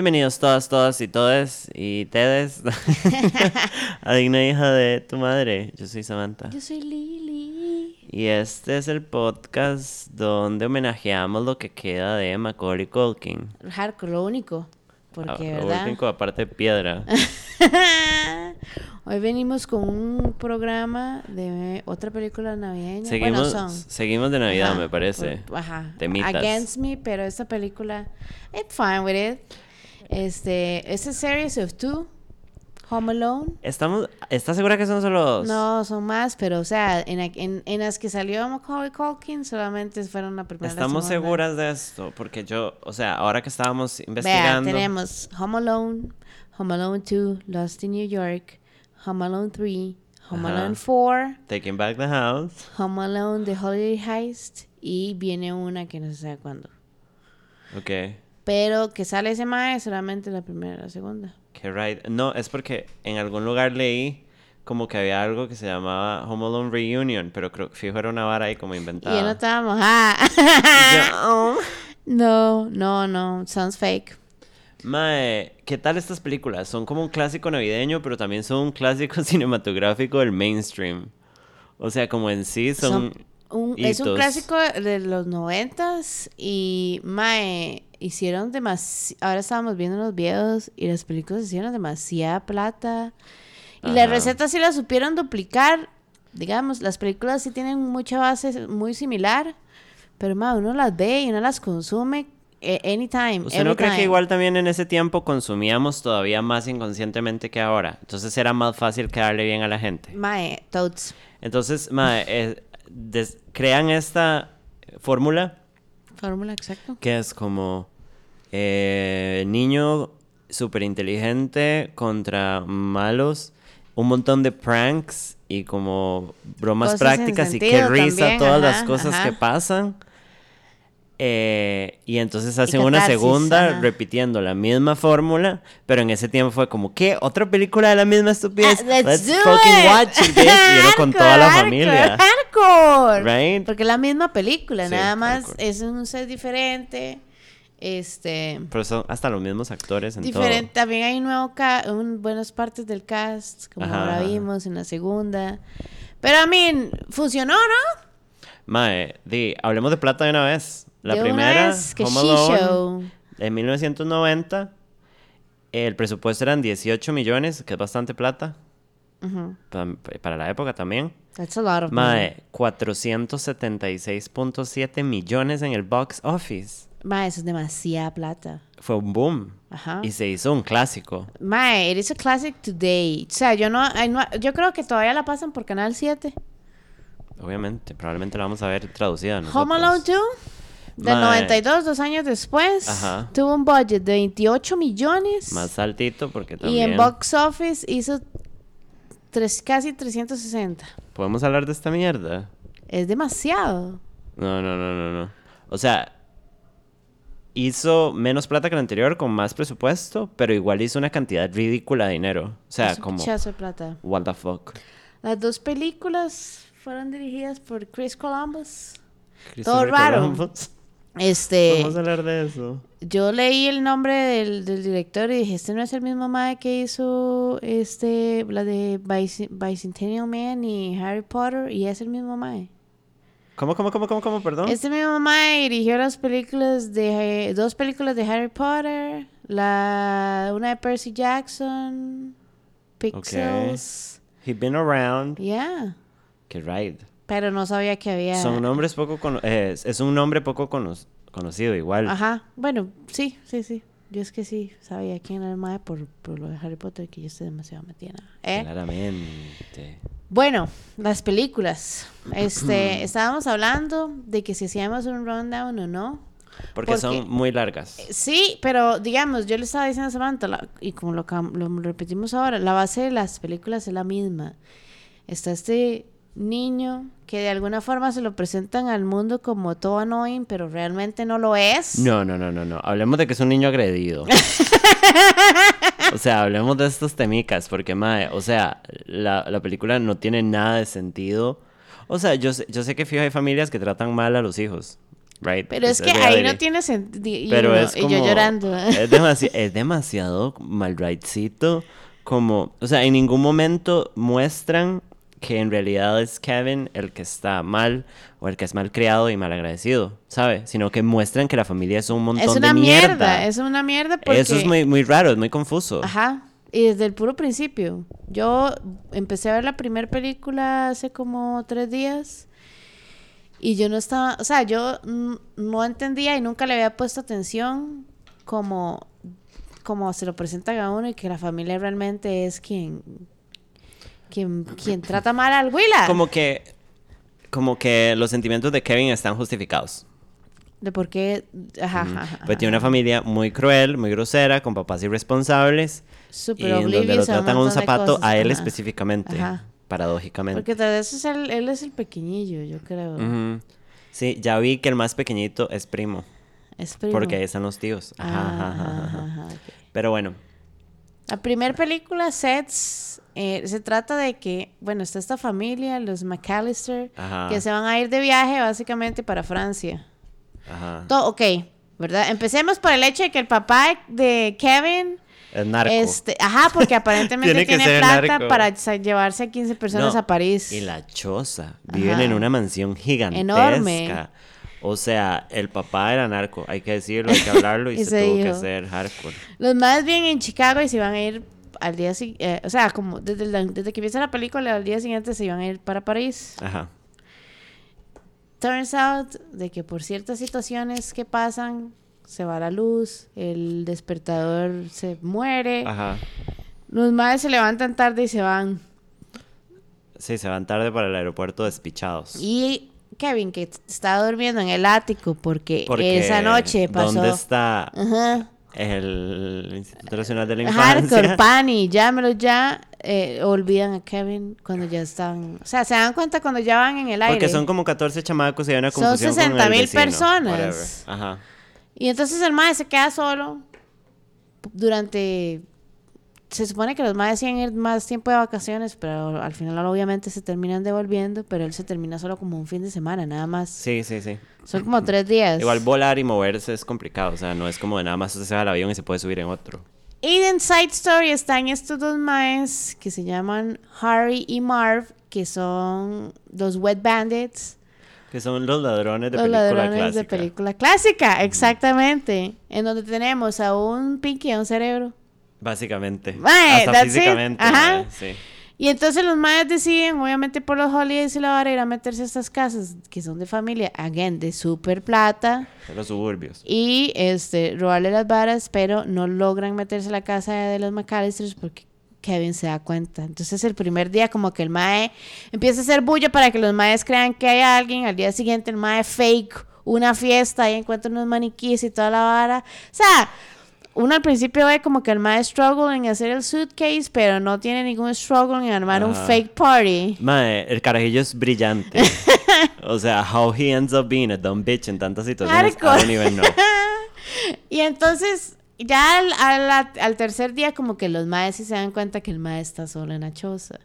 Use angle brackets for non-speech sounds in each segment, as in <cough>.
Bienvenidos todas, todas y todes y tedes <laughs> <laughs> a Digna Hija de tu Madre. Yo soy Samantha. Yo soy Lili. Y este es el podcast donde homenajeamos lo que queda de Macaulay Culkin. Hardcore, lo único. Porque, Ah, lo ¿verdad? único aparte de piedra. <laughs> Hoy venimos con un programa de otra película navideña. Seguimos, bueno, son. seguimos de Navidad, Ajá, me parece. por- ajá. Temitas. Against Me, pero esta película, it's fine with it. Este, es a series of two. Home Alone. Estamos, ¿Estás segura que son solo dos? No, son más, pero o sea, en, en, en las que salió Macaulay Culkin solamente fueron la primera. la Estamos seguras de esto, porque yo, o sea, ahora que estábamos Vea, investigando. tenemos Home Alone, Home Alone 2, Lost in New York, Home Alone 3, Home Ajá. Alone 4, Taking Back the House. Home Alone The Holiday Heist y viene una que no se sabe cuándo. Ok. Pero que sale ese mae solamente la primera y la segunda. Que right. No, es porque en algún lugar leí como que había algo que se llamaba Home Alone Reunion, pero creo que fijo era una vara ahí como Y inventada. ya no estábamos. Ah. Y yo, oh. no, no, no. Sounds fake. Mae, ¿qué tal estas películas? Son como un clásico navideño, pero también son un clásico <laughs> cinematográfico del mainstream. O sea, como en sí son... Son un- es un clásico de los noventas y mae hicieron demasiado ahora estábamos viendo los videos y las películas hicieron demasiada plata. Y las recetas sí las supieron duplicar. Digamos las películas sí tienen mucha base muy similar pero mae uno las ve y uno las consume eh, anytime ¿Usted no cree que igual también en ese tiempo consumíamos todavía más inconscientemente que ahora? Entonces era más fácil quedarle bien a la gente. mae totes. Entonces, mae, eh, des- crean esta fórmula fórmula exacto que es como eh, niño súper inteligente contra malos, un montón de pranks y como bromas Cosas prácticas y qué sentido risa también, todas las cosas ajá. que pasan. Eh, y entonces hacen una segunda ajá. repitiendo la misma fórmula, pero en ese tiempo fue como, ¿qué? ¿Otra película de la misma estupidez? Ah, let's fucking it. watch it, bitch. Y era con <laughs> toda la familia. Hardcore. Right? Porque es la misma película, Sí, nada más hardcore. es un set diferente. Este. Pero son hasta los mismos actores en Diferente. También hay un nuevo un, buenas partes del cast, como Ajá, ahora ajá. vimos en la segunda. Pero a mí, funcionó, ¿no? todo. Mae, di, hablemos de plata de una vez. La De primera, vez, que Home Alone, show. en 1990. El presupuesto eran 18 millones, que es bastante plata. Pa- Para la época también. That's a lot of. Mae, 476.7 millones en el box office. Mae, eso es demasiada plata. Fue un boom. Ajá. Y se hizo un clásico. Mae, it is a classic today. O sea, yo no, yo creo que todavía la pasan por Canal 7. Obviamente, probablemente la vamos a ver traducida. Home nosotros. Alone 2, del Mae. 92, dos años después, Ajá. tuvo un budget de 28 millones Más saltito porque y también... en box office hizo tres, casi 360. ¿Podemos hablar de esta mierda? Es demasiado. No, no, no, no, no. O sea, hizo menos plata que la anterior con más presupuesto, pero igual hizo una cantidad ridícula de dinero. O sea, es un como, de plata. what the fuck. Las dos películas fueron dirigidas por Chris Columbus. Christopher raro. Columbus. <laughs> Este, Vamos a hablar de eso. yo leí el nombre del, del director y dije, este no es el mismo mae que hizo este, la de Bicentennial Man y Harry Potter, y es el mismo mae. ¿Cómo, cómo, cómo, cómo, cómo, perdón? Este mismo mae dirigió las películas de, dos películas de Harry Potter, la, una de Percy Jackson, Pixels, He been around. yeah, Que ride. Pero no sabía que había... Son nombres poco cono- eh, es, un nombre poco cono- conocido igual. Ajá, bueno, sí, sí, sí. Yo es que sí sabía quién era el mae por, por lo de Harry Potter, que yo estoy demasiado metida. ¿eh? Claramente. Bueno, las películas. Este, <clears throat> estábamos hablando de que si hacíamos un rundown o no. Porque, Porque- son muy largas. Sí, pero digamos, yo le estaba diciendo a Samantha, la- y como lo, lo repetimos ahora, la base de las películas es la misma. Está este niño que de alguna forma se lo presentan al mundo como todo annoying, pero realmente no lo es. No, no, no, no, no. Hablemos de que es un niño agredido. <laughs> o sea, hablemos de estos temicas, porque, mae, o sea, la, la película no tiene nada de sentido. O sea, yo sé, yo sé que fijo hay familias que tratan mal a los hijos. right? Pero es, que ahí no tiene sentido. Y, Pero es y como... yo llorando. Es, demasi- es demasiado mal rightcito. Como, o sea, en ningún momento muestran que en realidad es Kevin el que está mal o el que es mal criado y mal agradecido, ¿sabe? Sino que muestran que la familia es un montón es una de mierda. mierda. Es una mierda porque... Eso es muy, muy raro, es muy confuso. Ajá. Y desde el puro principio. Yo empecé a ver la primera película hace como tres días. Y yo no estaba, o sea, yo no entendía y nunca le había puesto atención como, como se lo presentan a uno y que la familia realmente es quien, quien, quien trata mal al Willa. Como que, como que los sentimientos de Kevin están justificados. De por qué, ajá, ajá, ajá, Pues tiene una familia muy cruel, muy grosera, con papás irresponsables. Súper y en donde lo un tratan a un de zapato cosas, a él ajá. específicamente, Ajá. paradójicamente. Porque tal vez es el- él es el pequeñillo, yo creo. Sí, ya vi que el más pequeñito es primo, Es primo. porque ahí están los tíos. Ajá, Ah, ajá. ajá. Pero bueno, La primera película, Sets, eh, se trata de que, bueno, está esta familia, los McAllister, Ajá. que se van a ir de viaje básicamente para Francia. ajá. Todo, ok, ¿verdad? Empecemos por el hecho de que el papá de Kevin, es narco. este, ajá, porque aparentemente <laughs> Tiene plata narco. para llevarse a 15 personas No, a París. Y la choza. Viven Ajá. en una mansión gigantesca. Enorme. O sea, el papá era narco. Hay que decirlo, hay que hablarlo y, <laughs> Y se, se tuvo que hacer hardcore. Los más bien en Chicago y se van a ir al día siguiente, o sea, como desde, la- desde que empieza la película, al día siguiente se iban a ir para París. Ajá. Turns out de que por ciertas situaciones que pasan, se va la luz, el despertador se muere, Ajá. los madres se levantan tarde y se van. Sí, se van tarde para el aeropuerto despichados. Y Kevin, que estaba durmiendo en el ático porque, Porque, esa noche pasó... ¿Dónde está Ajá. El Instituto Nacional de la Infancia? Hardcore, Pani, llámelo ya. eh, olvidan a Kevin cuando ya están... O sea, se dan cuenta cuando ya van en el aire. Porque son como 14 chamacos y hay una Son confusión con el 60,000 vecino, personas. whatever. Ajá. Y entonces el mae se queda solo durante... Se supone que los maes iban a ir más tiempo de vacaciones, pero al final obviamente se terminan devolviendo, pero él se termina solo como un fin de semana, nada más. Sí, sí, sí. Son como tres días. Igual volar y moverse es complicado. O sea, no es como de nada más se va al avión y se puede subir en otro. Y en Side Story están estos dos maes que se llaman Harry y Marv, que son los Wet Bandits, Que son los ladrones de los película ladrones clásica. de película clásica, exactamente. En donde tenemos a un Pinky y a un cerebro. Básicamente. Mae, Hasta físicamente. Ajá. sí. Y entonces los maes deciden, obviamente por los holidays y la vara, ir a meterse a estas casas que son de familia, again, de super plata, De los suburbios. y este, robarle las varas, pero no logran meterse a la casa de los McAllisters porque Kevin se da cuenta. Entonces el primer día como que el mae empieza a hacer bullo para que los maes crean que hay alguien, al día siguiente el mae fake una fiesta y encuentra unos maniquíes y toda la vara. O sea, uno al principio ve como que el mae struggle en hacer el suitcase, pero no tiene ningún struggle en armar un fake party. Mae, el carajillo es brillante. <laughs> o sea, how he ends up being a dumb bitch en tantas situaciones, I Hardcore. don't even know. <laughs> Y entonces, ya al, al- al tercer día, como que los maes sí se dan cuenta que el mae está solo en la choza.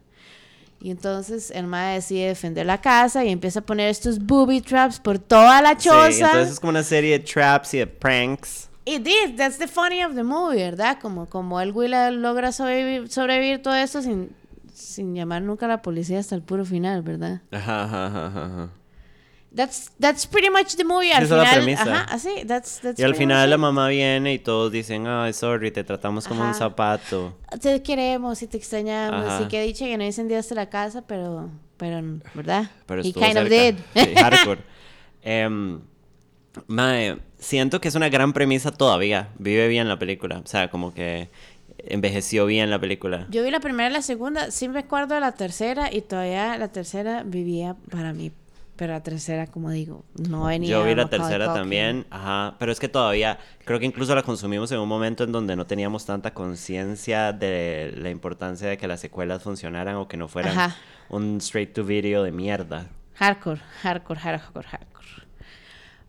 Y entonces el mae decide defender la casa y empieza a poner estos booby traps por toda la choza. Sí, entonces es como una serie de traps y de pranks. Y this, that's the funny of the movie, ¿verdad? Como, como el Willa logra sobrevivir, sobrevivir todo esto sin, sin llamar nunca a la policía hasta el puro final, ¿verdad? Ajá, ajá, ajá, ajá. That's, that's pretty much the movie. Al Esa es la final, premisa. ajá, así, that's, that's Y al final la it. mamá viene y todos dicen, ay, sorry, te tratamos como un Ajá. zapato. te queremos y te extrañamos. Ajá. Y que dicho que no incendiaste la casa, pero, pero, ¿verdad? Pero He kind of cerca. did. Sí, hardcore. <laughs> Mae, siento que es una gran premisa todavía. Vive bien la película. O sea, como que envejeció bien la película. Yo vi la primera y la segunda, sí me acuerdo de la tercera y todavía la tercera vivía para mí. Pero la tercera, como digo, no venía. Yo vi la tercera también, ajá, pero es que todavía, creo que incluso la consumimos en un momento en donde no teníamos tanta conciencia de la importancia de que las secuelas funcionaran o que no fueran Ajá. un straight to video de mierda. Hardcore, hardcore, hardcore, hardcore.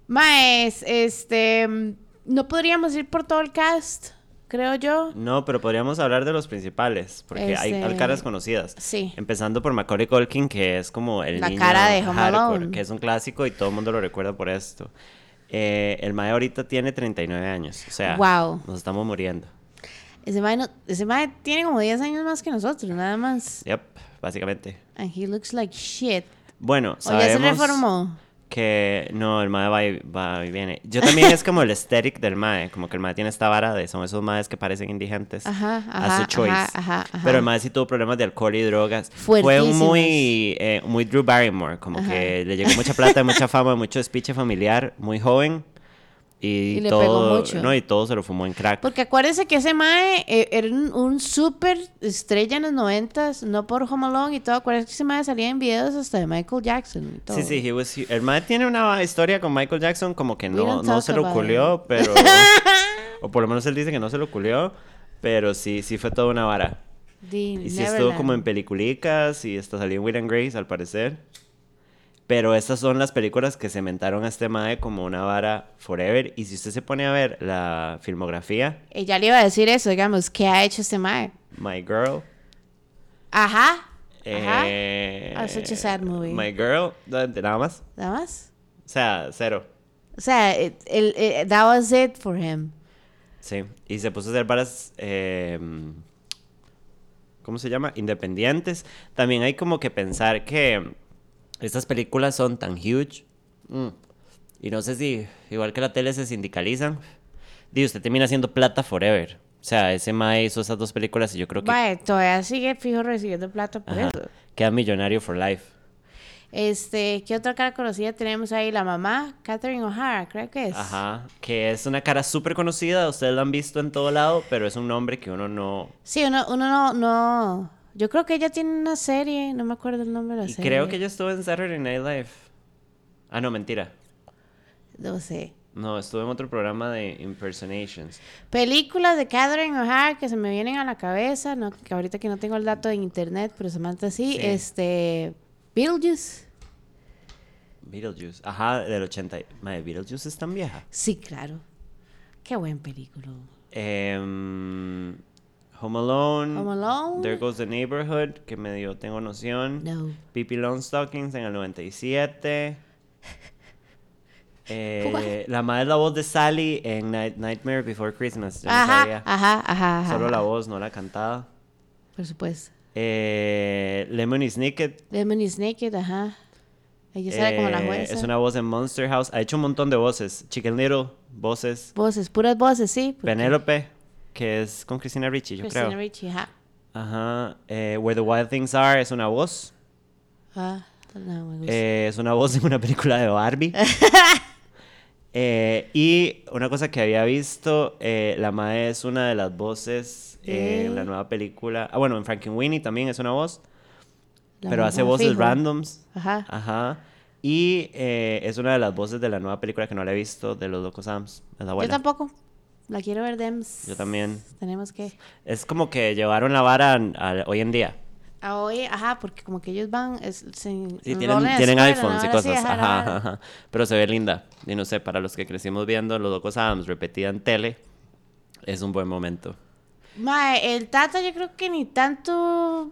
Maes, este. mm, No podríamos ir por todo el cast, creo yo. No, pero podríamos hablar de los principales, porque hay, hay Este, caras conocidas. sí. Empezando por Macaulay Culkin, que es como el La niño cara de Home hardcore, Alone. que es un clásico y todo el mundo lo recuerda por esto. Eh, el mae ahorita tiene 39 años. O sea, Wow. nos estamos muriendo. Ese mae, no- ese mae tiene como 10 años más que nosotros, nada más. Yep, básicamente. And he looks like shit. Bueno, O ya se sabemos reformó. Que no, el mae va y, va y viene. Yo también es como el aesthetic del mae, como que el mae tiene esta vara de son esos maes que parecen indigentes Ajá, a su choice. ajá. Pero el mae sí tuvo problemas de alcohol y drogas. Fue muy, eh, muy Drew Barrymore, como que le llegó mucha plata, mucha fama, mucho speech familiar, muy joven. Y, Y le todo, pegó mucho. No, y todo se lo fumó en crack. Porque acuérdense que ese mae eh, era un, un súper estrella en los noventas, no por Home Alone y todo. Acuérdense que ese mae salía en videos hasta de Michael Jackson y todo. Sí, sí, he was- el mae tiene una historia con Michael Jackson como que no, no se lo culió, pero... <laughs> o por lo menos él dice que no se lo culió, pero sí, sí fue toda una vara. The Y sí estuvo como en peliculicas y hasta salió en Will and Grace al parecer. Pero estas son las películas que cementaron a este mae como una vara forever. Y si usted se pone a ver la filmografía, ya le iba a decir eso, digamos, ¿qué ha hecho este mae? My Girl, Ajá. Ajá. eh, Ah, such a sad movie. My Girl, nada más. Nada más. O sea, cero. O sea, it- el- that was it for him. Sí, y se puso a hacer varas, eh, ¿cómo se llama? Independientes. También hay como que pensar que estas películas son tan huge. mm, Y no sé si, igual que la tele, se sindicalizan. Digo, usted termina haciendo plata forever. O sea, ese Mae hizo esas dos películas y yo creo que todavía sigue fijo recibiendo plata por ajá, eso. queda millonario for life. Este, ¿qué otra cara conocida tenemos ahí? La mamá, Catherine O'Hara, creo que es. Ajá, que es una cara súper conocida, ustedes la han visto en todo lado, pero es un nombre que uno no... Sí, uno, uno no, no. Yo creo que ella tiene una serie, no me acuerdo el nombre de la Y serie. creo que ella estuvo en Saturday Night Live. Ah, no, mentira. No sé. No, estuve en otro programa de impersonations. Películas de Catherine O'Hara que se me vienen a la cabeza, no, que ahorita que no tengo el dato en internet, pero Samantha sí. Sí. Este, Beetlejuice. Beetlejuice. Ajá, del 80. Madre, Beetlejuice es tan vieja. Sí, claro. Qué buen película. Em, Home Alone. Home Alone. There Goes the Neighborhood, que medio tengo noción. No. Pippi Longstockings en el 97. <laughs> Eh, la madre es la voz de Sally en Night- Nightmare Before Christmas. Yo no Ajá, sabía. ajá, ajá, ajá. Solo la voz, no la cantada. Por supuesto. Eh, Lemony Snicket. Lemon is Naked, ajá. Ella sale como la eh, jueza. Es una voz en Monster House. Ha hecho un montón de voces. Chicken Little, voces. Voces, puras voces, sí. Penélope, que es con Christina Ricci, yo Christina creo. Ricci, ajá. Ajá. Eh, Where the Wild Things Are es una voz. Ah, no, me gusta. Eh, es una voz en una película de Barbie. <laughs> Eh, y una cosa que había visto, eh, la Mae es una de las voces en la Eh. nueva película. Ah, bueno, en Frankenweenie también es una voz, La pero hace voces fijo. randoms. Ajá. Ajá. Y eh, es una de las voces de la nueva película que no la he visto, de Los Locos Adams. Es la Yo tampoco. La quiero ver, Dems. Yo también. Tenemos que. Es como que llevaron la vara a- a- hoy en día. Ah, oye, ajá, porque como que ellos van. Es, se Sí, tienen, en tienen escuela, iPhones y Ahora sí, cosas. ajá, Ajá, ajá. ajá. Pero se ve linda. Y no sé, para los que crecimos viendo Los Locos Adams repetida en tele, es un buen momento. Mae, el Tata yo creo que ni tanto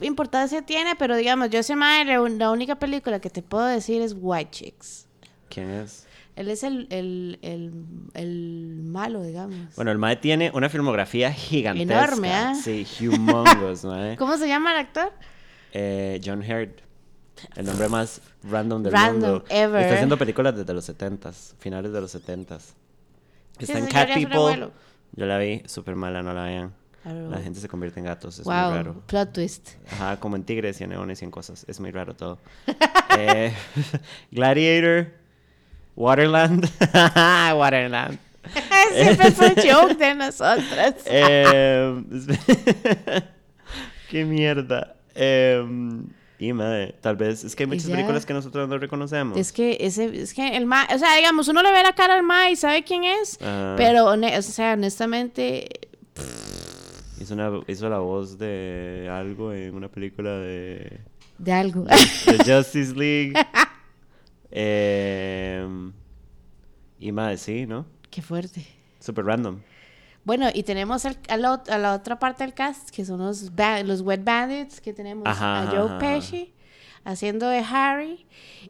importancia tiene, pero digamos, yo sé, mae, la única película que te puedo decir es White Chicks. ¿Quién es? Él es el, el, el, el malo, digamos. Bueno, el Mae tiene una filmografía gigantesca. Enorme, ¿ah? Sí, humongous, <laughs> Mae. ¿Cómo se llama el actor? Eh, John Hurt. El nombre más random del Random mundo. ever. Está haciendo películas desde los 70s, finales de los 70s. Sí, Está en Cat People. Yo la vi, súper mala, no la vean. Claro. La gente se convierte en gatos, es muy raro. plot twist. Ajá, como en tigres y en neones y en cosas. Es muy raro todo. <laughs> Eh, <laughs> Gladiator. Waterland. <laughs> Waterland. <laughs> Siempre fue joke de nosotras. <laughs> Eh, Qué mierda. Eh, y madre, tal vez. Es que hay muchas películas que nosotros no reconocemos. Es que ese, es que el ma, o sea, digamos, uno le ve la cara al ma y sabe quién es, Ah. pero, o sea, honestamente, Hizo, una, hizo la voz de algo en una película de, de algo. de Justice League. Eh, y madre, sí, ¿no? Qué fuerte. Super random. Bueno, y tenemos al- a, la, ot- a la otra parte del cast, que son los, los Wet Bandits, que tenemos Ajá, a Joe ajá. Pesci haciendo de Harry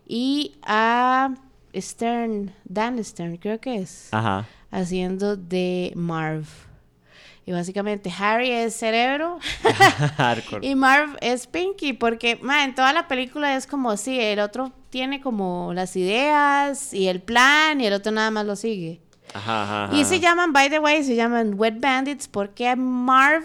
y a Stern, Dan Stern, creo que es, Ajá. haciendo de Marv. Y básicamente Harry es cerebro <laughs> y Marv es Pinky, porque ma, en toda la película es como si el otro tiene como las ideas y el plan y el otro nada más lo sigue. Ajá, ajá, ajá. Y se llaman, by the way, se llaman Wet Bandits porque a Marv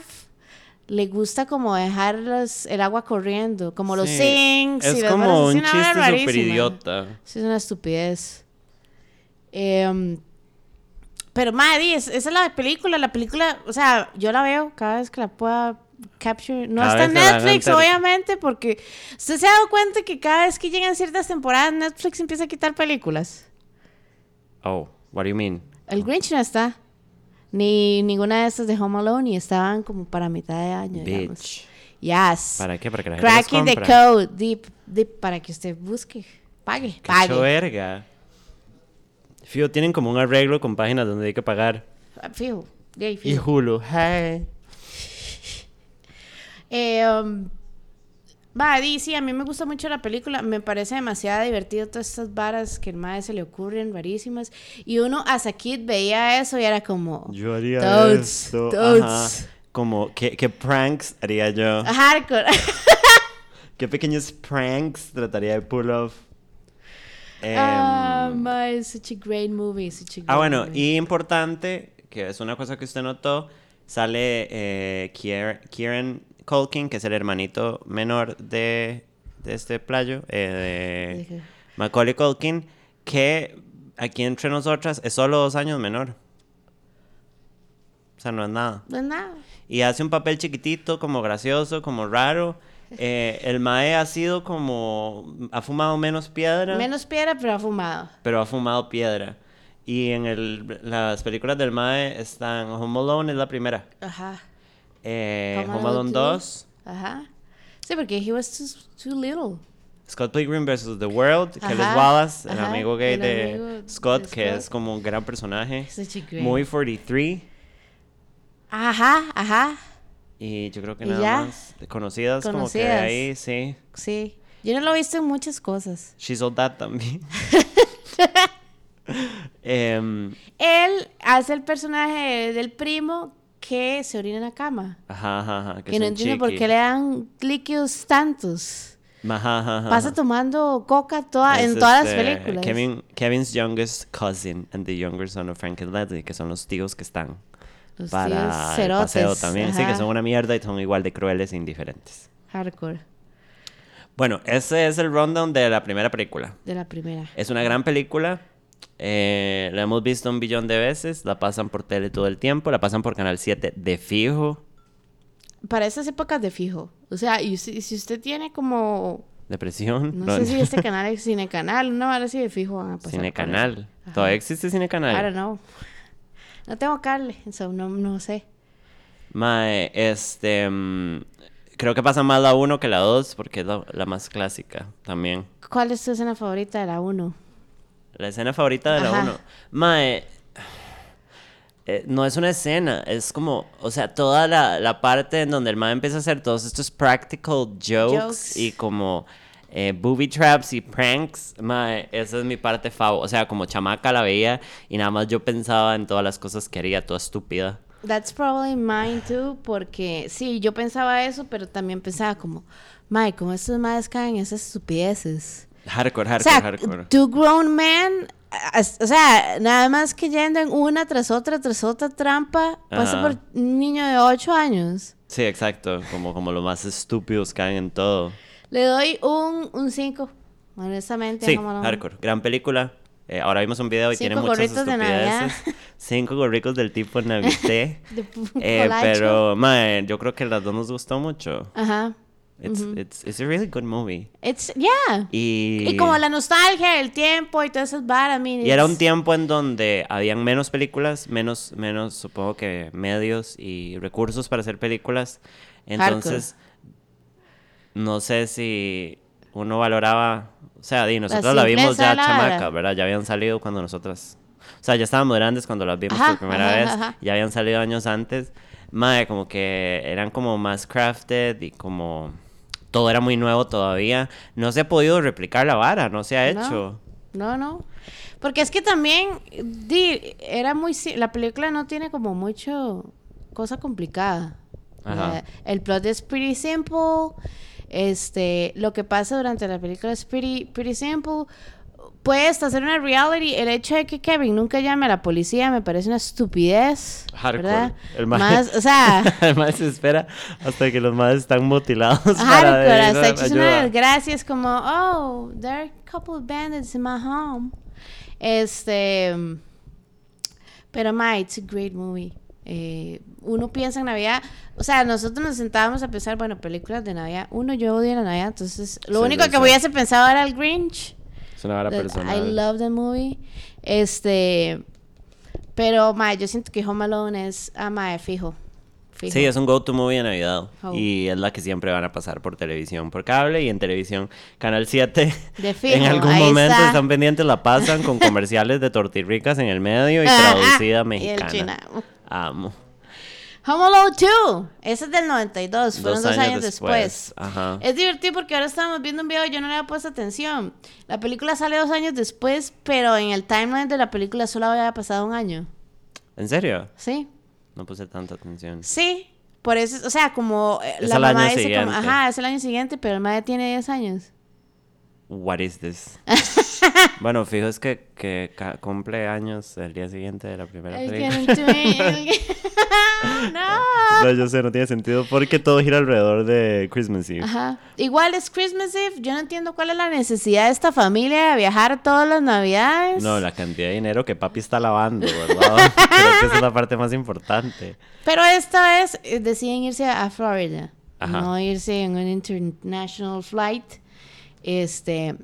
le gusta como dejar los- el agua corriendo, como los Sí. sinks. y Es como un chiste super idiota. Sí, es una estupidez. Em, pero, madre, esa es la película. La película, o sea, yo la veo cada vez que la pueda capture. No Cada está en Netflix, obviamente, porque usted se ha dado cuenta que cada vez que llegan ciertas temporadas, Netflix empieza a quitar películas. Oh, what do you mean? El Grinch no está. Ni ninguna de estas de Home Alone y estaban como para mitad de año. Bitch. Yes. ¿Para qué? Para que la gente Cracking the code. Deep, deep, para que usted busque. Pague. Cacho Pague. verga. Fío, tienen como un arreglo con páginas donde hay que pagar. Ah, Fijo. Gay, Y fijo. Hulu. Hey. Eh, um, va, di, sí, a mí me gusta mucho la película. Me parece demasiado divertido todas estas varas que el mae se le ocurren, rarísimas. Y uno, as a kid, veía eso y era como... Yo haría Toads, esto. toads. Ajá. Como, ¿qué, qué pranks haría yo? Hardcore. ¿Qué pequeños pranks trataría de pull off? Em, Ah, mae, such a great movie. Such a great Ah, bueno, movie. y importante, que es una cosa que usted notó, sale eh, Kier- Kieran Culkin, que es el hermanito menor de, de este playo, eh, ¿De? Macaulay Culkin, que aquí entre nosotras es solo dos años menor. O sea, no es nada. No es nada. Y hace un papel chiquitito, como gracioso, como raro. Eh, el Mae ha sido como... Ha fumado menos piedra. Menos piedra, pero ha fumado. pero ha fumado piedra. Y en el, las películas del Mae están Home Alone es la primera. Ajá. Eh, Home Home Alone Alone 2. 2. Ajá. Sí, porque he was too, too little. Scott Pilgrim vs. The World, que él es Ajá, Wallace, el ajá, amigo gay el de amigo de Scott, que Scott. es como un gran personaje. Such a great- Muy 43. Ajá, ajá. Y yo creo que ¿Y nada ya? más conocidas, como que Conocidas. ahí, sí. Sí. Yo no lo he visto en muchas cosas. She's All That también. <laughs> Em, Él hace el personaje del primo que se orina en la cama. ajá, ajá, ajá. Que, es no entiendo por qué le dan líquidos tantos. Ajá, ajá, ajá. Pasa tomando coca toda, en todas las este, películas. Kevin, Kevin's youngest cousin and the younger son of Frank and Leslie, que son los tíos que están Los para el paseo también. Sí, que ajá. son una mierda y son igual de crueles e indiferentes. Hardcore. Bueno, ese es el rundown de la primera película. De la primera. Es una gran película. eh, la hemos visto un billón de veces. La pasan por tele todo el tiempo. La pasan por Canal 7 de fijo. Para esas épocas de fijo. O sea, y si, si usted tiene como. Depresión. No sé si este canal es Cine Canal. Una vara así de fijo van a pasar. Cine por ahí. Canal. Ajá. ¿Todavía existe Cine I Canal? don't know. No tengo cable, so no, no sé. Mae, este. mm, creo que pasa más la 1 que la 2 porque es la, la más clásica también. ¿Cuál es tu escena favorita de la 1? La escena favorita de la Ajá. 1. Mae. eh, no es una escena, es como, o sea, toda la, la parte en donde el mae empieza a hacer todos estos practical jokes, Jokes. y como eh, booby traps y pranks, mae, esa es mi parte favorita. O sea, como chamaca la veía y nada más yo pensaba en todas las cosas que haría, toda estúpida. That's probably mine too, porque sí, yo pensaba eso, pero también pensaba como, Mike, como estos madres caen en esas estupideces. Hardcore, O hardcore, sea, hardcore. two grown men, o sea, nada más que yendo en una tras otra, tras otra trampa, pasa Ajá. por un niño de 8 años. Sí, exacto. Como, como los más estúpidos caen en todo. Le doy un 5, honestamente. Sí, no- hardcore. Gran película. Eh, ahora vimos un video y tiene Cinco muchas gorritos de estupideces. <laughs> Cinco gorricos del tipo Navité. <laughs> De Eh, <laughs> pero, mae, yo creo que las dos nos gustó mucho. Ajá. It's, it's, it's a really good movie. It's, yeah. Y, Y como la nostalgia, el tiempo y todas esas varas, I mean, y era un tiempo en donde habían menos películas, menos, menos, supongo que medios y recursos para hacer películas. Entonces, no sé si uno valoraba, o sea, di, nosotros la vimos ya la chamaca, ¿verdad? Ya habían salido cuando nosotras, o sea, ya estábamos grandes cuando las vimos Ajá, por primera ajá, vez, ajá. ya habían salido años antes. Madre, como que eran como más crafted y como todo era muy nuevo todavía. No se ha podido replicar la vara, no se ha hecho. No, no. Porque es que también, di, era muy... La película no tiene como mucho cosa complicada. Ajá. Eh, el plot es pretty simple. Este, lo que pasa durante la película es pretty, pretty simple. Puede hasta ser una reality. El hecho de que Kevin nunca llame a la policía me parece una estupidez. Hardcore. ¿verdad? El Más, o sea, <laughs> El mae se espera hasta que los madres están mutilados. para hardcore. pedir Hasta hechos una desgracia. Es como, oh, there are a couple of bandits in my home. Este. Pero, ma, it's a great movie. Eh, uno piensa en Navidad. O sea, nosotros nos sentábamos a pensar, bueno, películas de Navidad. Uno, yo odio la Navidad. Entonces, lo Sí, único que sé. hubiese pensado era el Grinch. Es una vara personal. I love the movie. Este. Pero, ma, yo siento que Home Alone es. Ah, ma, fijo. fijo. Sí, es un go-to movie de Navidad. Oh. Y es la que siempre van a pasar por televisión, por cable y en televisión. Canal 7. De <laughs> fijo, en algún momento está. están pendientes, la pasan con <laughs> comerciales de tortirricas en el medio y <laughs> traducida y el mexicana. Amo. Home Alone 2. Ese es del 92. Fueron Dos dos, años años después. después. Ajá. Es divertido porque ahora estábamos viendo un video y yo no le había puesto atención. La película sale dos años después, pero en el timeline de la película solo había pasado un año. ¿En serio? ¿Sí? No puse tanta atención. Sí. Por eso, o sea, como eh, Es la mamá año dice como, siguiente. ajá, es el año siguiente, pero el madre tiene 10 años. What is this? <laughs> bueno, fijo es que, que cumple años el día siguiente de la primera película. <laughs> <laughs> no. No, yo sé, no tiene sentido porque todo gira alrededor de Christmas Eve. Ajá. Igual es Christmas Eve. Yo no entiendo cuál es la necesidad de esta familia de viajar todas las navidades. No, la cantidad de dinero que papi está lavando, ¿verdad? <laughs> Creo que esa es la parte más importante. Pero esta vez eh, deciden irse a Florida. Ajá. No irse en un international flight. Este.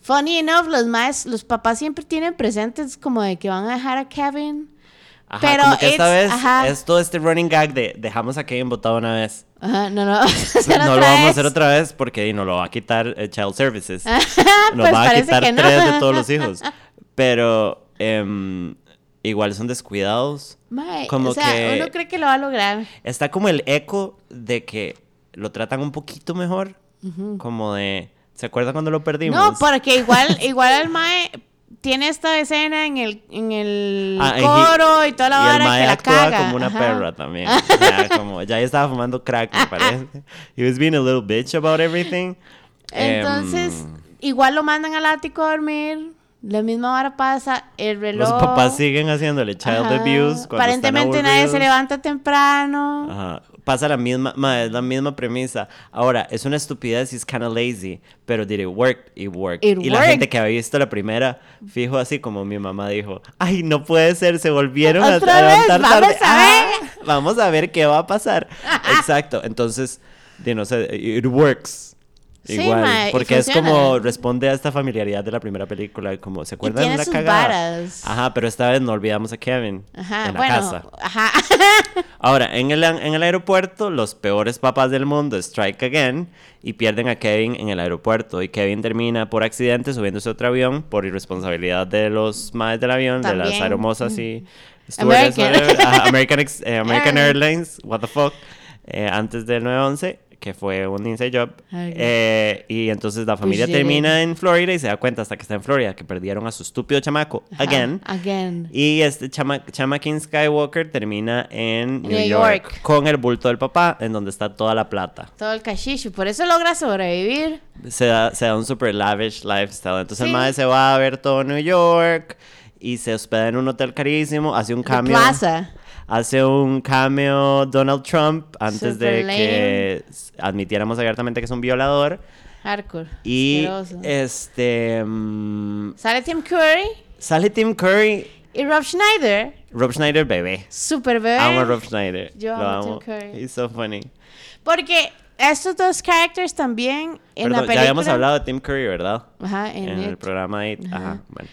Funny enough, los más, los papás siempre tienen presentes como de que van a dejar a Kevin. Ajá, Pero como que esta vez ajá. es todo este running gag de dejamos a Kevin votado una vez. Ajá, no, no, <laughs> <laughs> no lo vamos a hacer otra vez porque nos lo va a quitar eh, Child Services. <laughs> Nos Pues va a quitar no. tres de todos los hijos. Pero em, igual son descuidados. Como o sea, que- uno cree que lo va a lograr. Está como el eco de que lo tratan un poquito mejor. Como de... ¿Se acuerdan cuando lo perdimos? No, porque igual, igual el Mae tiene esta escena en el, en el Ah, y- coro y toda la y el vara mae que la actúa caga. como una Ajá. perra también. <laughs> O sea, como ya estaba fumando crack, me parece. He was being a little bitch about everything. Entonces, Em, igual lo mandan al ático a dormir. La misma hora pasa, el reloj. los papás siguen haciéndole child Ajá. abuse. Cuando Aparentemente nadie se levanta temprano. Ajá. Pasa la misma, ma, es la misma premisa. Ahora, es una estupidez y es kind of lazy, pero did it work? It worked. It y la gente que había visto la primera, fijo así como mi mamá dijo, ay, no puede ser, se volvieron a, vez, levantar vamos tarde. a Ah, ver. vamos a ver qué va a pasar. <laughs> Exacto, entonces, no sé, it works. Sí, Igual, ma, y porque es como responde a esta familiaridad de la primera película, como se acuerdan de la cagada. varas. Ajá, pero esta vez no olvidamos a Kevin Ajá, en la bueno, casa. ajá. <laughs> Ahora, en el, en el aeropuerto, los peores papás del mundo strike again y pierden a Kevin en el aeropuerto. Y Kevin termina por accidente subiéndose a otro avión por irresponsabilidad de los madres del avión, de las aeromosas y stewardess, American. Ajá, American, eh, American Airlines. <laughs> Airlines, what the fuck, eh, antes del 911, que fue un inside job. Eh, y entonces la familia termina en Florida y se da cuenta hasta que está en Florida que perdieron a su estúpido chamaco, Ajá, again. Again. Y este chama, chamaquín Skywalker termina en New, New York, York. con el bulto del papá, en donde está toda la plata. Todo el cachicho. Por eso logra sobrevivir. Se da, se da un super lavish lifestyle. Entonces Sí. el madre se va a ver todo New York y se hospeda en un hotel carísimo, hace un cambio. Plaza. Hace un cameo Donald Trump antes de que admitiéramos abiertamente que es un violador. Hardcore. Y asqueroso. este mm, Sale Tim Curry sale Tim Curry, y Rob Schneider. Rob Schneider bebé. Super bebé. Amo a Rob Schneider. Yo Lo amo Tim. Curry. He's so funny. Porque estos dos characters también en la película. ya habíamos hablado de Tim Curry, ¿verdad? Ajá, en, En el programa ahí. Ajá, Ajá. bueno.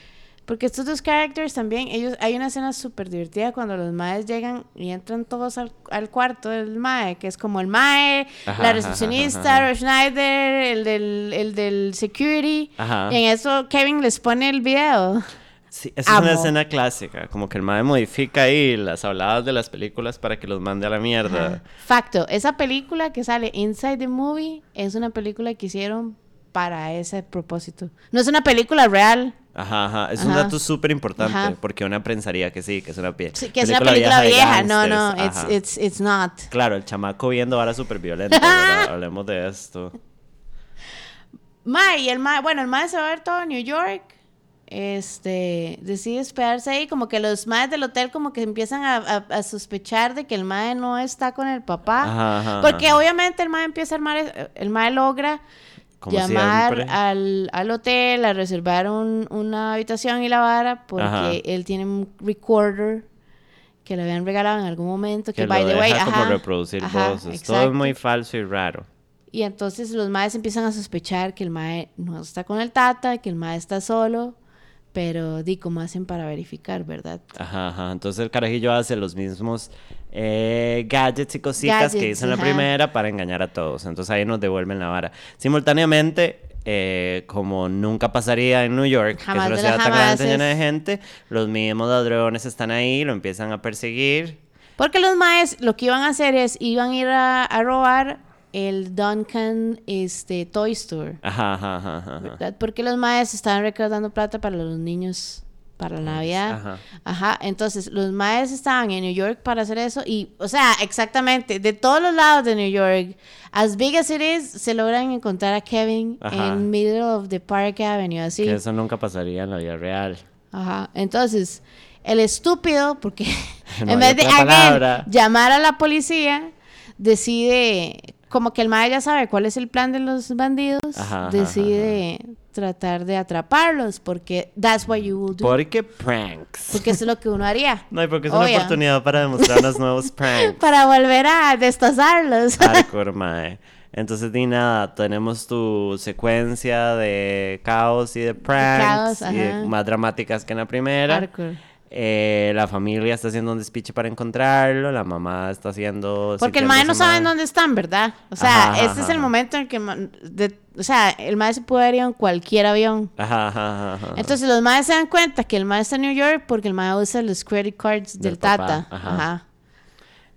Porque estos dos characters también, ellos, hay una escena súper divertida cuando los maes llegan y entran todos al, al cuarto del mae, que es como el mae, Ajá, la recepcionista, ajá, Rob Schneider, el del, el del security. Ajá. Y en eso Kevin les pone el video. Sí, esa es una escena clásica, como que el madre modifica ahí las habladas de las películas para que los mande a la mierda. Ajá. Facto, esa película que sale Inside the Movie es una película que hicieron para ese propósito. No es una película real. Ajá, ajá. Es un dato súper importante Ajá. porque una pensaría que sí, que es una pie. Sí, que es una película vieja. No, no, it's, it's, it's not. Claro, el chamaco viendo ahora súper violento. <laughs> Hablemos de esto. Ma, y el ma, bueno, el ma se va a ver todo en New York. Este, decide esperarse ahí, como que los maes del hotel como que empiezan a, a- a sospechar de que el mae no está con el papá. Ajá, ajá, porque obviamente el mae empieza a armar, es- el mae logra Como llamar siempre. al, al hotel a reservar un- una habitación y la vara porque Ajá. él tiene un recorder que le habían regalado en algún momento que, Que by lo the way, como ajá, reproducir ajá, voces. Todo es muy falso y raro. Y entonces los maes empiezan a sospechar que el mae no está con el tata, que el mae está solo, pero di cómo hacen para verificar, ¿verdad? Ajá, ajá. Entonces el carajillo hace los mismos eh, gadgets y cositas que hizo en la primera para engañar a todos. Entonces ahí nos devuelven la vara. Simultáneamente, eh, como nunca pasaría en New York, Jamás que es una ciudad tan grande llena de gente, los mismos ladrones están ahí, lo empiezan a perseguir. Porque los maes lo que iban a hacer es, iban a ir a, a robar el Duncan este, Toy Store, Ajá, ajá, ajá, ajá. ¿verdad? Porque los maes estaban recaudando plata para los niños para la Navidad. Ajá. Ajá, entonces los maes estaban en New York para hacer eso y, o sea, exactamente, de todos los lados de New York, as big as it is, se logran encontrar a Kevin Ajá. en middle of the Park Avenue, así. Que eso nunca pasaría en la vida real. Ajá, entonces, el estúpido, porque <laughs> No en vez de again, llamar a la policía, decide, como que el mae ya sabe cuál es el plan de los bandidos, Ajá, ajá, decide tratar de atraparlos, porque that's what you will do. Porque pranks. Porque eso es lo que uno haría. <laughs> No, y porque es una Obvio. oportunidad para demostrar unos nuevos <laughs> pranks. Para volver a destazarlos. <laughs> Hardcore, mae. Entonces, di nada, tenemos tu secuencia de caos y de pranks, caos, y de- ajá. más dramáticas que en la primera. Hardcore. Eh, la familia está haciendo un despiche para encontrarlo, la mamá está haciendo... Porque el mae no sabe madre. dónde están, ¿verdad? O sea, Ajá, ajá, este es el ajá. momento en que... de- o sea, el mae se puede haber ido en cualquier avión. Ajá, ajá. Entonces los maes se dan cuenta que el mae está en New York porque el mae usa los credit cards del, Del tata. ajá.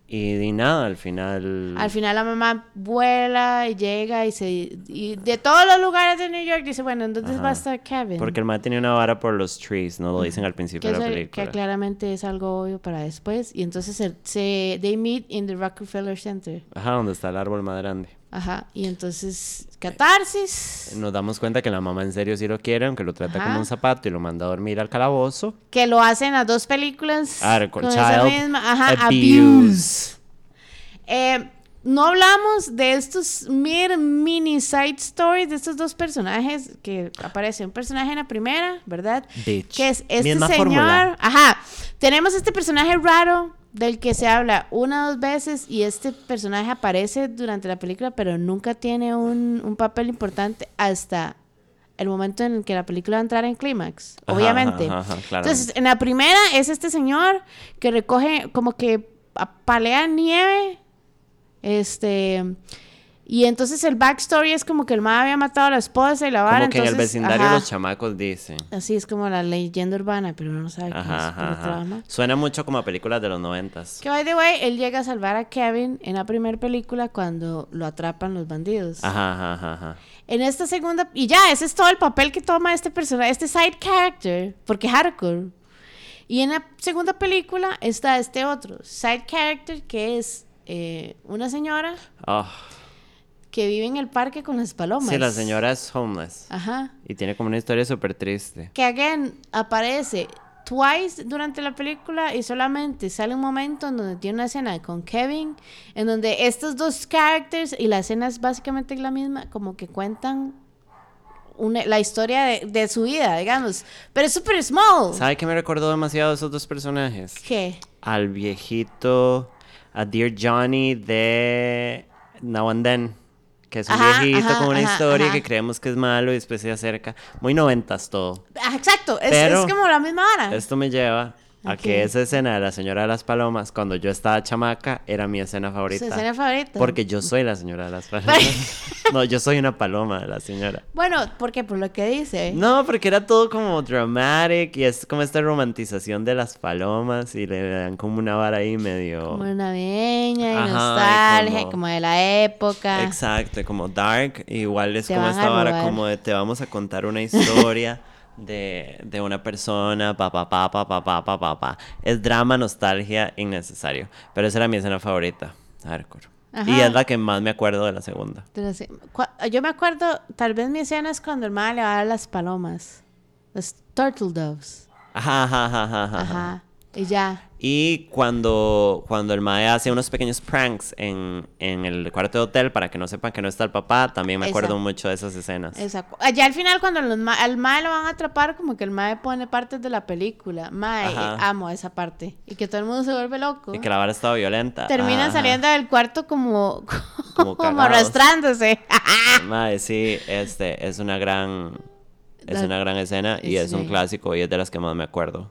Y di nada, al final... Al final la mamá vuela y llega y se... Y de todos los lugares de New York dice, bueno, ¿en dónde Ajá. va a estar Kevin? Porque el mae tenía una vara por los trees, no lo dicen al que, principio de la que película. claramente es algo obvio para después. Y entonces se, se... They meet in the Rockefeller Center. Ajá, donde está el árbol más grande. Ajá. Y entonces, catarsis. Nos damos cuenta que la mamá en serio sí lo quiere, aunque lo trata Ajá. como un zapato y lo manda a dormir al calabozo. Que lo hacen las dos películas. Ah, con esa Child misma- Ajá, Abuse. abuse. Eh, no hablamos de estos mir- mini side stories de estos dos personajes que aparece un personaje en la primera, ¿verdad? Bitch. Que es este Misma señor. Ajá. Tenemos este personaje raro del que se habla una o dos veces y este personaje aparece durante la película, pero nunca tiene un, un papel importante hasta el momento en el que la película va a entrar en clímax, obviamente. ajá, ajá, claramente. Entonces, en la primera es este señor que recoge como que palea nieve. Este. Y entonces el backstory es como que el mae había matado a la esposa y la vara. Como que en el entonces, vecindario ajá, los chamacos dicen. Así es como la leyenda urbana, pero uno no sabe qué es. Suena mucho como a películas de los noventas. Que by the way, él llega a salvar a Kevin en la primera película cuando lo atrapan los bandidos. Ajá, ajá, ajá. En esta segunda, y ya, ese es todo el papel que toma este personaje, este side character, porque hardcore. Y en la segunda película está este otro side character que es eh, una señora Ah, que vive en el parque con las palomas. sí, la señora es homeless. Ajá. Y tiene como una historia súper triste. Que again aparece twice durante la película y solamente sale un momento en donde tiene una escena con Kevin, en donde estos dos characters, y la escena es básicamente la misma, como que cuentan una- la historia de, de su vida, digamos. Pero es súper small. ¿Sabe qué me recordó demasiado esos dos personajes? ¿Qué? Al viejito, a Dear Johnny de Now and Then. Que es un Ajá, viejito ajá, con una ajá, historia que creemos que es malo y después se acerca. Muy noventas todo. Ah, exacto, es, Pero- es como la misma hora. Esto me lleva a que esa escena de la señora de las palomas, cuando yo estaba chamaca, era mi escena Su favorita. escena favorita. Porque yo soy la señora de las <laughs> palomas. no, yo soy una paloma de la señora. Bueno, porque por lo que dice. No, porque era todo como dramatic y es como esta romantización de las palomas y le dan como una vara ahí medio... Como navideña y Ajá, y nostalgia, como- como... de la época. Exacto, como dark, igual es Te como esta vara como de te vamos a contar una historia <laughs> de, de una persona, pa pa pa pa pa Pa. pa pa pa Es drama, nostalgia, innecesario. Pero esa era mi escena favorita, hardcore. Y es la que más me acuerdo de la segunda. Yo me acuerdo, tal vez mi escena es cuando el mal le va a dar las palomas. Los turtle doves. Ajá, ajá, ajá, ajá. ajá. Y ya. Y cuando, cuando el mae hace unos pequeños pranks en, en el cuarto de hotel para que no sepan que no está el papá, también me acuerdo Exacto. mucho de esas escenas. Exacto. Allá al final, cuando los ma- al mae lo van a atrapar, como que el mae pone partes de la película. Mae, Ajá. amo esa parte. Y que todo el mundo se vuelve loco. Y que la vara estaba violenta. Terminan Ajá. saliendo del cuarto como, Como <laughs> arrastrándose. <laughs> Mae, sí, este, es una gran... Es La- una gran escena y es un clásico y es de las que más me acuerdo.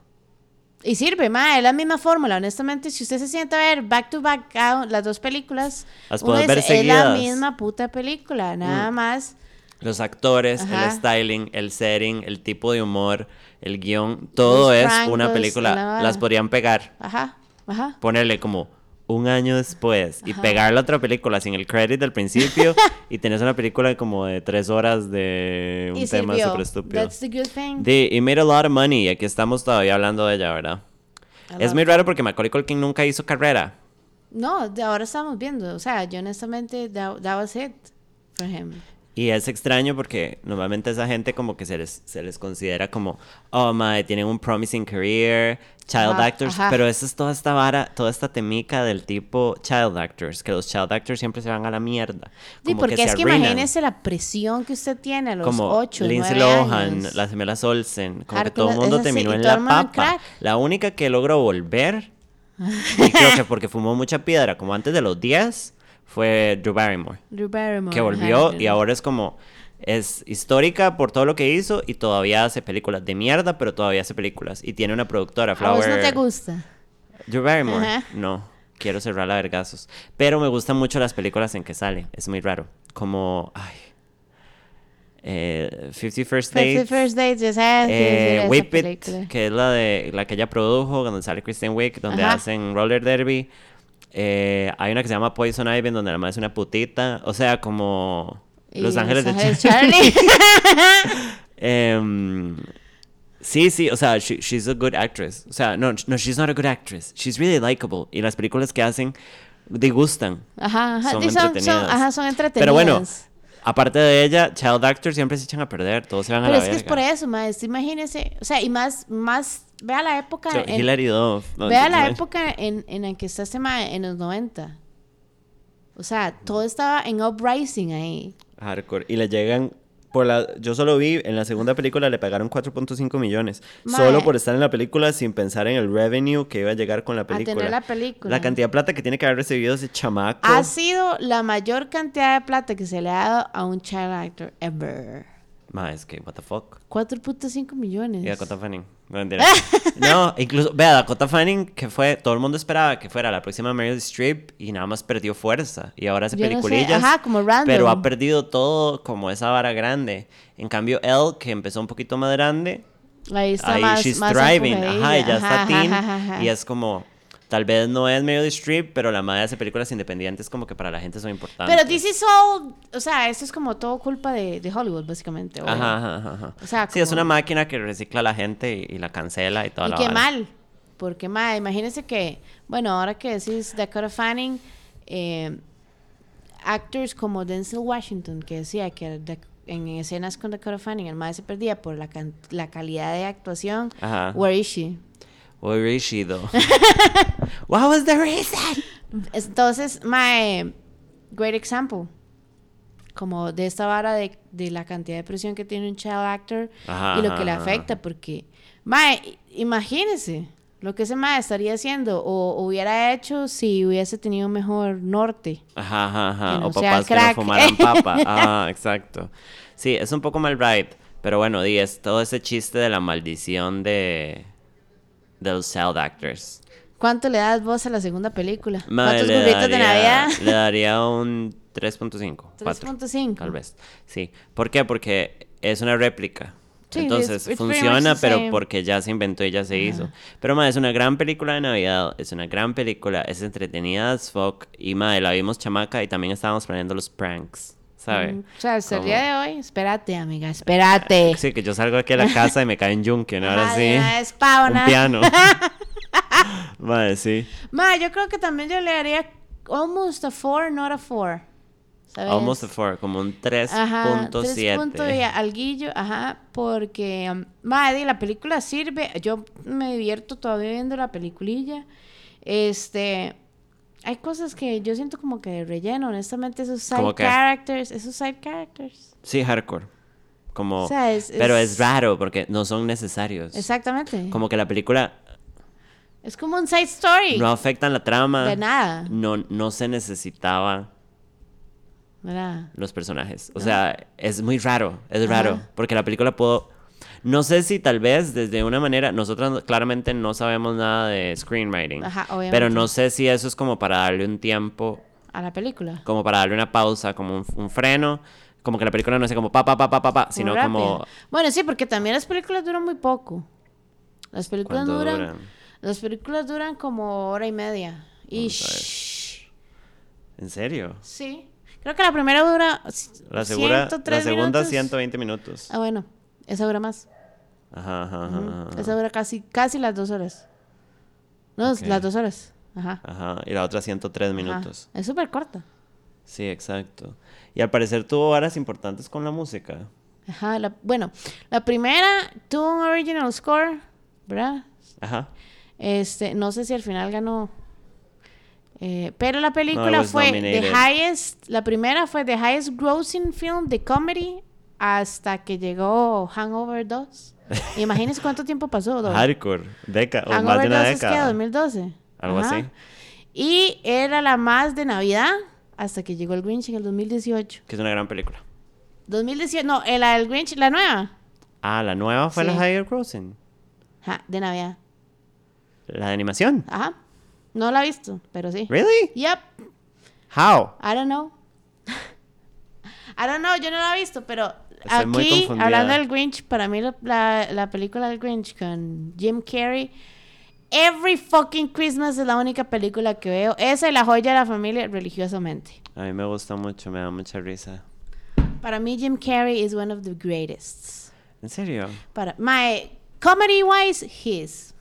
Y sirve, mae, es la misma fórmula. Honestamente, si usted se siente a ver back to back cada- las dos películas, Las puedes ver es la seguidas. Mm. misma puta película, nada más. Los actores, Ajá. el styling, el setting, el tipo de humor, el guion, todo Los es una la película. Las podrían pegar, Ajá, ajá. ponerle como un año después y pegar la otra película sin el credit del principio <laughs> y tenés una película como de tres horas de un y tema súper estúpido. That's the good thing. It made a lot of money y aquí estamos todavía hablando de ella, ¿verdad? I Es muy raro porque Macaulay Culkin nunca hizo carrera. No, de ahora estamos viendo. O sea, yo honestamente, that, that was it for him. Y es extraño porque normalmente esa gente como que se les, se les considera como, oh, my, tienen un promising career, child actors, ajá. pero eso es toda esta vara, toda esta temica del tipo child actors, que los child actors siempre se van a la mierda. Sí, como porque que es se que imagínese la presión que usted tiene a los como 8, Lindsay 9 Lohan, años. las gemelas Olsen, como que todo el mundo sí, terminó en la papa. La única que logró volver, <laughs> y creo que porque fumó mucha piedra, como antes de los 10, fue Drew Barrymore. Drew Barrymore, que volvió y ahora es como es histórica por todo lo que hizo y todavía hace películas de mierda, pero todavía hace películas y tiene una productora, ¿A vos Flower. no te gusta? Drew Barrymore. Ajá. No, quiero cerrar la vergazos, pero me gustan mucho las películas en que sale, es muy raro, como ay eh, 50 First Fifty Dates. First Dates, ya sabes. eh, esa Whip It, película. que es la de la que ella produjo, donde sale Kristen Wiig, donde Ajá. hacen roller derby. Eh, hay una que se llama Poison Ivy, donde la madre es una putita. O sea, como Los Ángeles de Charlie. Charlie. <laughs> Em, sí, sí, o sea, she- she's a good actress. O sea, no, no, she's not a good actress. She's really likable. Y las películas que hacen disgustan. Ajá, ajá. Son entretenidas. ajá, son entretenidas. Pero bueno, aparte de ella, child actors siempre se echan a perder. Todos se van a Pero la es que es por eso, maestro. Imagínese. O sea, y más, más, vea la época. So, en- Hilary Duff. No, vea la época en, en la que está este en los 90. O sea, todo estaba en uprising ahí. Hardcore. Y le llegan. Por la, yo solo vi, en la segunda película le pagaron 4.5 millones. Solo por estar en la película sin pensar en el revenue que iba a llegar con la A película. tener la película. La cantidad de plata que tiene que haber recibido ese chamaco. Ha sido la mayor cantidad de plata que se le ha dado a un child actor ever. Ma, es que, what the fuck. 4.5 millones. Y Dakota Fanning. No, mentira. <laughs> no, incluso, vea, Dakota Fanning, que fue, todo el mundo esperaba que fuera la próxima Meryl Streep y nada más perdió fuerza. Y ahora hace Yo no sé, peliculillas. ajá, como random. Pero ha perdido todo como esa vara grande. En cambio, Elle, que empezó un poquito más grande, Ahí está ahí más, she's más thriving. Ajá, ya está teen. ajá, ajá, ajá. Y es como, tal vez no es Meryl Streep, pero la madre hace películas independientes como que para la gente son importantes. Pero this is all, o sea, esto es como todo culpa de, de Hollywood, básicamente. o- Ajá, ajá, ajá. O sea, Sí, es como- una máquina que recicla a la gente y, y la cancela y toda Y la qué vara. mal, porque mal, imagínense que, bueno, ahora que decís Dakota Fanning, eh, actors como Denzel Washington, que decía que Dak- en escenas con Dakota Fanning el madre se perdía por la, la calidad de actuación. Ajá. Where is she? She, though? <laughs> What was the reason? Entonces, my great example. Como de esta vara de, de la cantidad de presión que tiene un child actor Ajá, y lo que le afecta, porque, mae, imagínese lo que ese mae estaría haciendo o, o hubiera hecho si hubiese tenido mejor norte. Ajá, ajá, ajá. No o papás que no fumaran <laughs> papa. Ah, exacto. Sí, es un poco mal right. Pero bueno, es todo ese chiste de la maldición de, los child actors. ¿Cuánto le das vos a la segunda película? Madre, ¿Cuántos le burritos de Navidad? Le daría un 3.5. 4, 3.5. Tal vez. Sí. ¿Por qué? Porque es una réplica. Sí, Entonces it's- funciona, pero porque ya se inventó y ya se hizo. Pero ma, es una gran película de Navidad, es una gran película, es entretenida as fuck. Y ma, la vimos chamaca y también estábamos planeando los pranks, Mm, O sea, hasta el día de hoy, espérate, amiga, espérate. <laughs> Sí, que yo salgo aquí a la casa y me cae en yunque, ¿no? Ahora sí. Un piano. <laughs> Madre, sí. Ma, yo creo que también yo le haría almost a 4, not a 4. ¿sabes? Almost a four, como un Ajá, 3 punto y 3.7. alguillo, ajá, porque, um, madre, la película sirve, yo me divierto todavía viendo la peliculilla, este, hay cosas que yo siento como que de relleno, honestamente, esos side characters, esos side characters, Sí, hardcore. Como, O sea, es- pero es- es raro porque no son necesarios. exactamente, Como que la película es como un side story, no afectan la trama. de nada, No, no se necesitaba ¿verdad? los personajes. O sea, es muy raro, es Ajá. raro. Porque la película puedo... No sé si tal vez desde una manera, nosotros claramente no sabemos nada de screenwriting. Ajá, obviamente. pero no sé si eso es como para darle un tiempo, A la película. como para darle una pausa, como un, un freno. Como que la película no sea como pa, pa, pa, pa, pa, pa, sino rápida. como... Bueno, sí, porque también las películas duran muy poco. Las películas ¿Cuánto duran, duran? Las películas duran como hora y media. Y. ¿En serio? sí. Creo que la primera dura La, segura, la 103 segunda minutos. 120 minutos. Ah, bueno. Esa dura más. Ajá, ajá, ajá, ajá. Esa dura casi, casi las dos horas. No, las dos horas. Ajá. Ajá, y la otra 103 Ajá. minutos. Es súper corta. Sí, exacto. Y al parecer tuvo horas importantes con la música. Ajá. la- bueno, la primera tuvo un original score, ¿verdad? Ajá. Este, no sé si al final ganó. Eh, pero la película fue the highest, la primera fue the highest grossing film de comedy hasta que llegó Hangover 2. <laughs> Imagínense cuánto tiempo pasó. Hardcore. Deca o más Hangover de una 2 es que década. 2012. Algo así. Y era la más de Navidad hasta que llegó el Grinch en el 2018. Que es una gran película. 2018, no, eh, la del Grinch, la nueva. Ah, la nueva fue la Sí. Higher Crossing. Ajá, de Navidad. La de animación. Ajá. No la he visto, pero sí. Really? Yep. How? I don't know. <laughs> I don't know, yo no la he visto, pero Estoy aquí, hablando del Grinch, para mí la, la, la película del Grinch con Jim Carrey, Every fucking Christmas es la única película que veo. Esa y la joya de la familia religiosamente. A mí me gusta mucho, me da mucha risa. Para mí Jim Carrey is one of the greatest. ¿En serio? Para my comedy wise, his.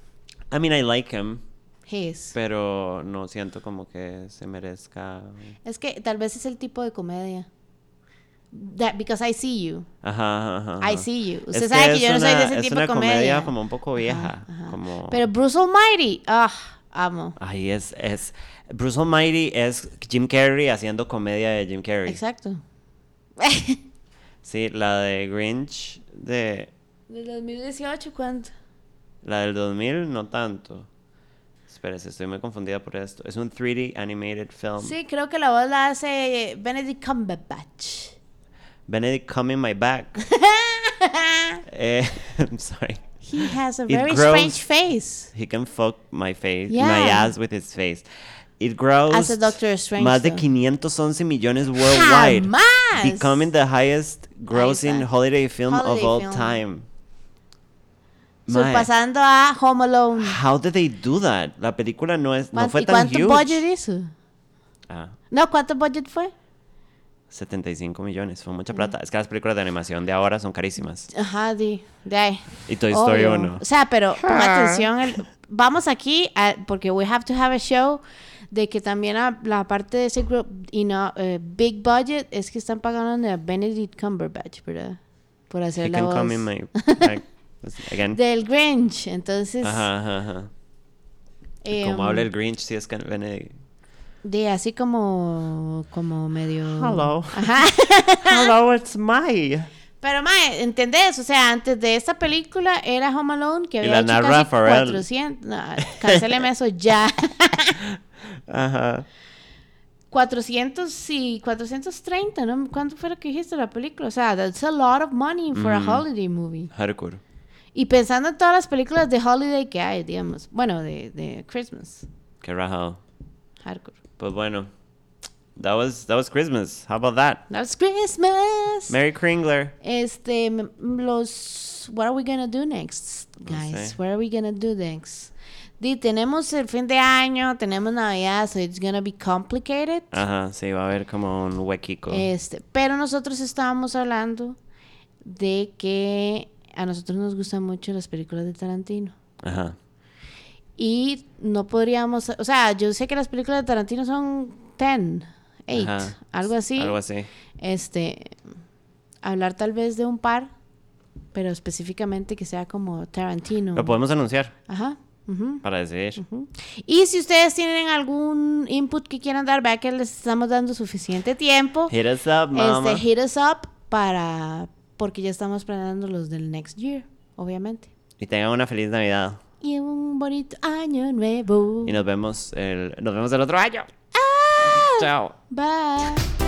I mean, I like him, His. pero no siento como que se merezca. Es que tal vez es el tipo de comedia. That because I see you. Ajá, ajá, ajá. I see you. Usted Es sabe que es yo no soy de ese es tipo de una comedia. como un poco vieja. Ajá. Como... Pero Bruce Almighty, ah, amo. Ay, es, es... Bruce Almighty es Jim Carrey haciendo comedia de Jim Carrey. Exacto. <laughs> Sí, la de Grinch, de... ¿De 2018 cuánto? La del 2000, no tanto. Espérese, estoy muy confundida por esto. Es un 3D animated film. Sí, creo que la voz la hace Benedict Cumberbatch. Benedict Coming My Back. <laughs> eh, <laughs> I'm sorry. He has a It very grows- strange face. He can fuck my face, Yeah. my ass with his face. It grows As a Doctor Strange, más de though. 511 millones worldwide, ¡Jamás! becoming the highest grossing holiday film of all film. time. So, Mae, pasando a Home Alone. how did they do that? La película no es no ¿Cuán- fue ¿Y tan cuánto huge. budget hizo? Ah, No, ¿cuánto budget fue? 75 millones, fue Mm. mucha plata. Es que las películas de animación de ahora son carísimas. Ajá, de, de ahí. Y Toy Story Obvio. 1. O sea, pero ponga atención. el- vamos aquí, a- porque we have to have a show, de que también a- la parte de ese grupo, y no, eh, big budget, es que están pagando a Benedict Cumberbatch, ¿verdad? Por hacer He la can voz come in my <laughs> back. Pues, Again. del Grinch. Entonces, Ajá, ajá, ajá. eh, Como habla el Grinch, sí es que Benedict. De así como, como medio... Hello. Ajá. <laughs> Hello, it's my. Pero, mae, ¿entendés? O sea, antes de esta película era Home Alone, que Y había la hecho casi Pharrell. 400... No, cancéleme eso ya. <laughs> Ajá. 400 y 430, ¿no? ¿Cuánto fue lo que dijiste la película? O sea, that's a lot of money for a holiday movie. Hardcore. Y pensando en todas las películas de holiday que hay, digamos. Bueno, de, de Christmas. Qué rajado. Hardcore. Pues bueno, That was that was Christmas. How about that? That's Christmas. Merry Kringler. Este, los. What are we gonna do next, guys? sé. What are we gonna do next? Di, tenemos el fin de año, tenemos Navidad, so it's gonna be complicated. Ajá, sí, va a haber como un huequico. Este, pero nosotros estábamos hablando de que a nosotros nos gustan mucho las películas de Tarantino. Ajá. Y no podríamos, o sea, yo sé que las películas de Tarantino son 10, 8, Ajá. algo así. Algo así. Este, hablar tal vez de un par, pero específicamente que sea como Tarantino. Lo podemos anunciar Ajá. para decidir. Y si ustedes tienen algún input que quieran dar, vea que les estamos dando suficiente tiempo. Hit us up, mama. Este, hit us up para, porque ya estamos planeando los del next year, obviamente. Y tengan una feliz Navidad. Y un bonito año nuevo. Y nos vemos el, nos vemos el otro año. Chao. Bye.